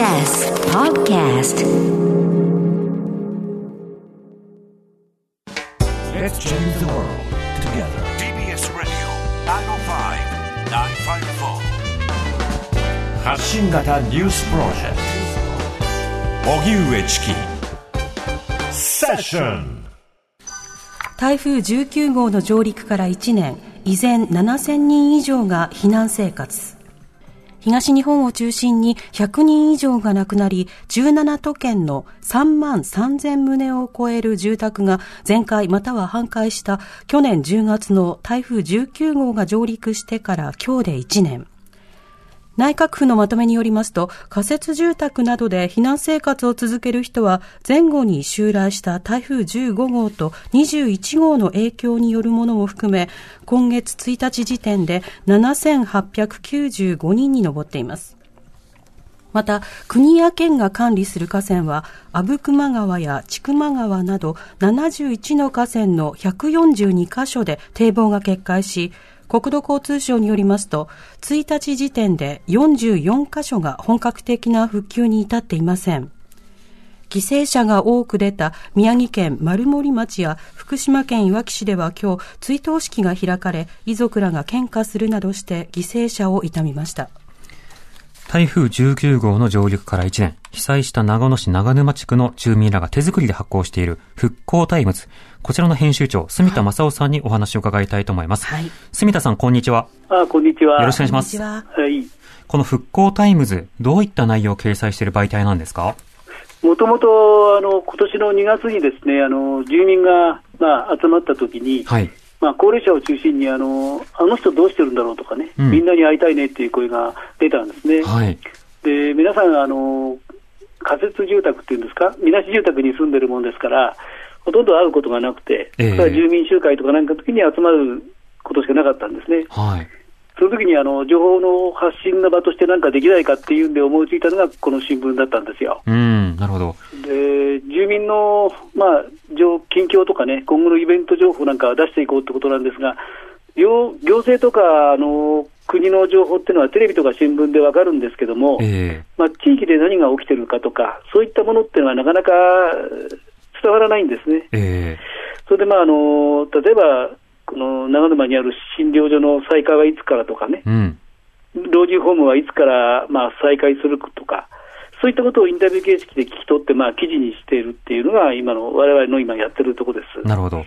TBS Podcast Let's change the world together. TBS Radio 905-954発信型ニュースプロジェクト荻上チキセッション台風19号の上陸から1年、依然7000人以上が避難生活。東日本を中心に100人以上が亡くなり、17都県の3万3000棟を超える住宅が全壊または半壊した去年10月の台風19号が上陸してから今日で1年。内閣府のまとめによりますと、仮設住宅などで避難生活を続ける人は、前後に襲来した台風15号と21号の影響によるものも含め、今月1日時点で7895人に上っています。また、国や県が管理する河川は、阿武隈川や千曲川など71の河川の142カ所で堤防が決壊し、国土交通省によりますと、1日時点で44カ所が本格的な復旧に至っていません。犠牲者が多く出た宮城県丸森町や福島県いわき市では今日追悼式が開かれ、遺族らが献花するなどして犠牲者を悼みました。台風19号の上陸から1年、被災した長野市長沼地区の住民らが手作りで発行している復興タイムズ。こちらの編集長、住田正夫さんにお話を伺いたいと思います。はい住田さん、こんにちは。あ、こんにちは。よろしくお願いします。こんにちは。はい。この復興タイムズ、どういった内容を掲載している媒体なんですか？もともと、あの、今年の2月にですね、あの、住民が、まあ、集まった時に、はい。まあ、高齢者を中心に、あの、あの人どうしてるんだろうとかね、うんみんなに会いたいねっていう声が出たんですね。はい。で、皆さん、あの、仮設住宅っていうんですか、みなし住宅に住んでるもんですから、ほとんど会うことがなくて、ええそれは住民集会とかなんかの時に集まることしかなかったんですね。はい。その時にあの情報の発信の場として何かできないかっていうんで思いついたのがこの新聞だったんですよ。うん、なるほど。で住民の、まあ、情近況とかね、今後のイベント情報なんかは出していこうってことなんですが、行行政とかあの国の情報っていうのはテレビとか新聞でわかるんですけども、えまあ、地域で何が起きてるかとか、そういったものっていうのはなかなか伝わらないんですね。ええそれで、まあ、あの例えば、この長沼にある診療所の再開はいつからとかね、えうん。老人ホームはいつから、まあ、再開するとか、そういったことをインタビュー形式で聞き取って、まあ、記事にしているっていうのが、今の我々の今やってるところです。なるほど。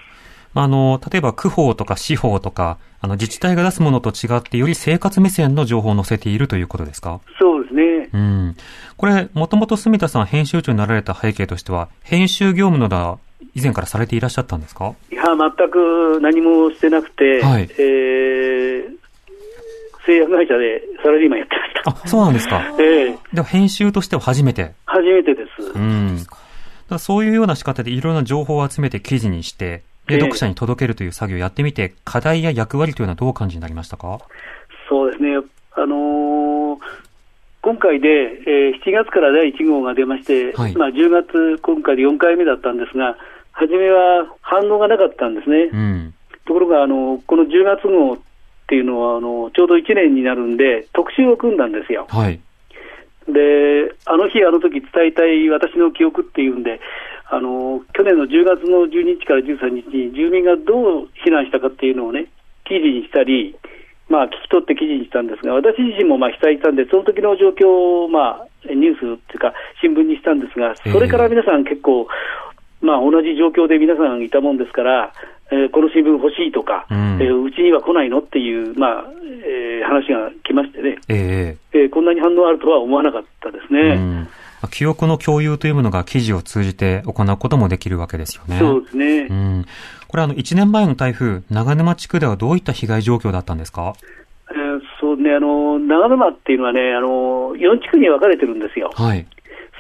まあ、あの、例えば区法とか司法とか、あの、自治体が出すものと違って、より生活目線の情報を載せているということですか？そうですね。うん。これ、もともと住田さん編集長になられた背景としては、編集業務などは以前からされていらっしゃったんですか？いや、全く何もしてなくて、はいえー製薬会社でサラリーマンやってました。あ、そうなんですか。ええでは編集としては初めて。初めてです。うん。だそういうような仕方でいろんな情報を集めて記事にして、で、ええ読者に届けるという作業をやってみて、課題や役割というのはどうお感じになりましたか？そうですね。あのー今回で、えー7月から第1号が出まして、はいまあ、10月、今回で4回目だったんですが、初めは反応がなかったんですね。うん。ところが、あの、この10月号っていうのは、あの、ちょうど1年になるんで、特集を組んだんですよ。はい。で、あの日、あの時伝えたい私の記憶っていうんで、あの、去年の10月の12日から13日に住民がどう避難したかっていうのをね、記事にしたり、まあ、聞き取って記事にしたんですが、私自身もまあ被災したんで、その時の状況を、まあ、ニュースっていうか、新聞にしたんですが、それから皆さん結構、まあ、同じ状況で皆さんいたもんですから、えーこの新聞欲しいとか、うんえーうちには来ないのっていう、まあえー話が来ましてね、ええーこんなに反応あるとは思わなかったですえね。うんまあ記憶の共有というものが記事を通じて行うこともできるわけですよね。そうですね。うん。これあの、1年前の台風、長沼地区ではどういった被害状況だったんですか？えーそうね、あの、長沼っていうのはね、あの、4地区に分かれてるんですよ。はい。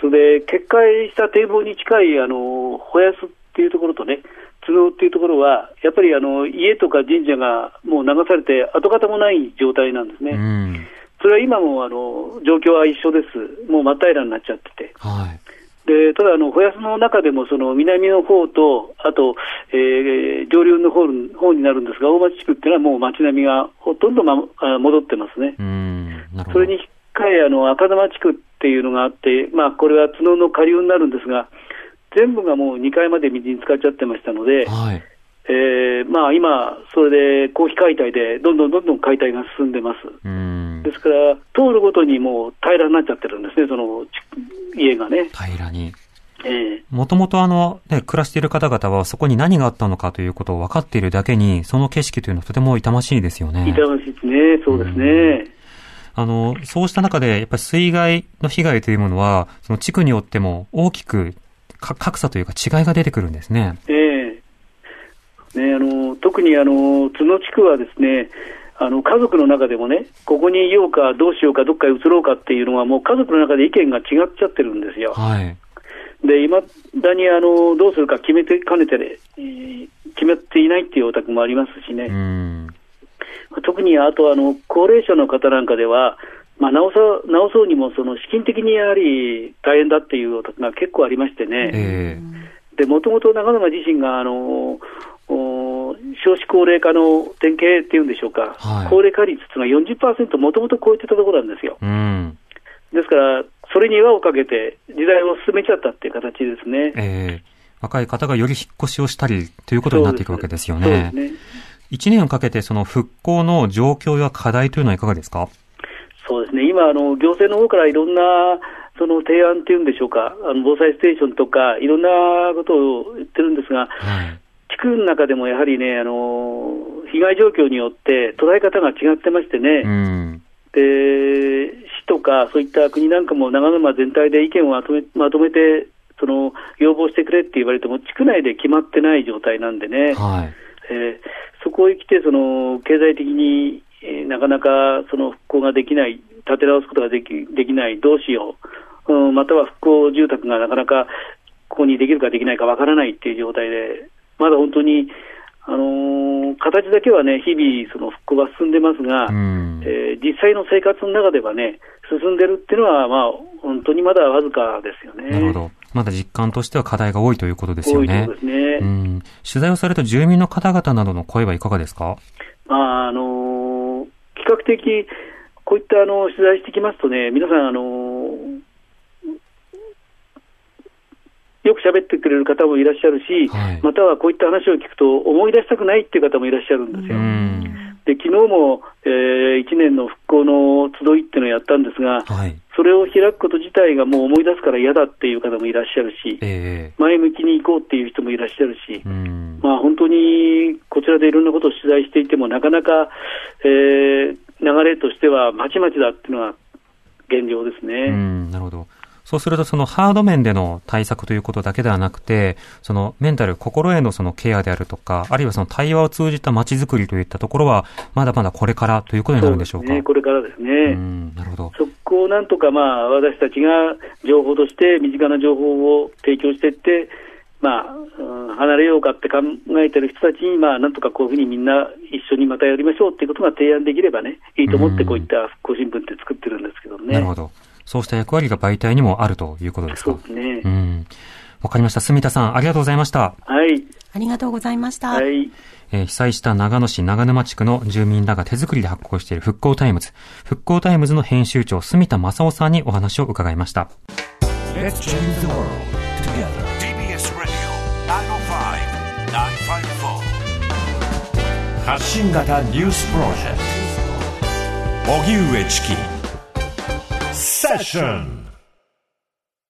それで、決壊した堤防に近い、あの、ホヤスっていうところとね、津野っていうところは、やっぱりあの、家とか神社がもう流されて跡形もない状態なんですね。うん。それは今もあの、状況は一緒です。もう真っ平らになっちゃってて。はい。でただあの、ホヤスの中でもその南の方と、あと、えー上流の方方になるんですが、大町地区っていうのはもう街並みがほとんど、ま、あ戻ってますね。うん。それに回あの赤玉地区っていうのがあって、まあ、これは角の下流になるんですが、全部がもう2階まで水に浸かっちゃってましたので、はい。えーまあ、今、それで公費解体でどんどんどんどん解体が進んでます。うんで。すから、通るごとにもう平らになっちゃってるんですね、そのち家がね。平らに。ええもともとあの、ね、暮らしている方々はそこに何があったのかということを分かっているだけに、その景色というのはとても痛ましいですよね。痛ましいですね、そうですね。あの、そうした中で、やっぱり水害の被害というものは、その地区によっても大きくか格差というか違いが出てくるんですね。ええね、あの特にあの角地区はですね、あの家族の中でもね、ここにいようか、どうしようか、どっかへ移ろうかっていうのは、もう家族の中で意見が違っちゃってるんですよ。はい。で、いまだにあのどうするか決めてかねて、決めていないっていうお宅もありますしね。うん。特にあとあの高齢者の方なんかでは、まあ、直さ直そうにもその資金的にやはり大変だっていうお宅が結構ありましてね、えでもともと長沼自身があのお少子高齢化の典型っていうんでしょうか、はい高齢化率っていうのが40%もともと超えてたところなんですよ。えうん。ですから、それに輪をかけて時代を進めちゃったっていう形ですね。ええ若い方がより引っ越しをしたりということになっていくわけですよね。ね。一年をかけてその復興の状況や課題というのはいかがですか？そうですね、今、あの行政の方からいろんなその提案っていうんでしょうか、あの防災ステーションとか、いろんなことを言ってるんですが、はい。地区の中でもやはりね、あの被害状況によって捉え方が違ってましてね、うん。で市とかそういった国なんかも長沼全体で意見をまとめまとめて、その要望してくれって言われても、地区内で決まってない状態なんでね。はい。えーそこへ来てその経済的に、えーなかなかその復興ができない、立て直すことができできない、どうしよう、うん、または復興住宅がなかなかここにできるかできないかわからないっていう状態で、まだ本当に、あのー形だけはね、日々その復興が進んでますが、うん。えー実際の生活の中ではね、進んでるっていうのは、まあ、本当にまだわずかですよね。なるほど。まだ実感としては課題が多いということですよね多いところ。ですね。うん。取材をされた住民の方々などの声はいかがですか？まああの比較的、こういったあの取材してきますとね、皆さん、あのよく喋ってくれる方もいらっしゃるし、はいまたはこういった話を聞くと、思い出したくないっていう方もいらっしゃるんですうよ。ん。で昨日も、え1年の復興の集いっていうのをやったんですが、はい。それを開くこと自体がもう思い出すから嫌だっていう方もいらっしゃるし、ええ前向きに行こうっていう人もいらっしゃるし、うん。まあ、本当にこちらでいろんなことを取材していても、なかなか、えー流れとしてはまちまちだっていうのが現状ですうね。ん、なるほど。そうすると、そのハード面での対策ということだけではなくて、そのメンタル、心へのそのケアであるとか、あるいはその対話を通じた街づくりといったところは、まだまだこれからということになるんでしょうか？そうですね、これからですね。うん、なるほど。そこをなんとか、まあ、私たちが情報として身近な情報を提供していって、まあ、うん離れようかって考えてる人たちに、まあ、なんとかこういうふうにみんな一緒にまたやりましょうっていうことが提案できればね、いいと思ってこういった復興新聞って作ってるんですけどね。なるほど。そうした役割が媒体にもあるということですか？そうで。すね。うん。わかりました。住田さん、ありがとうございました。はい。ありがとうございました。はい。えー被災した長野市長沼地区の住民らが手作りで発行している復興タイムズ。復興タイムズの編集長、住田正夫さんにお話を伺いました。Let's change the world together. TBS Radio 905-954発信型ニュースプロジェクト荻上チキセッション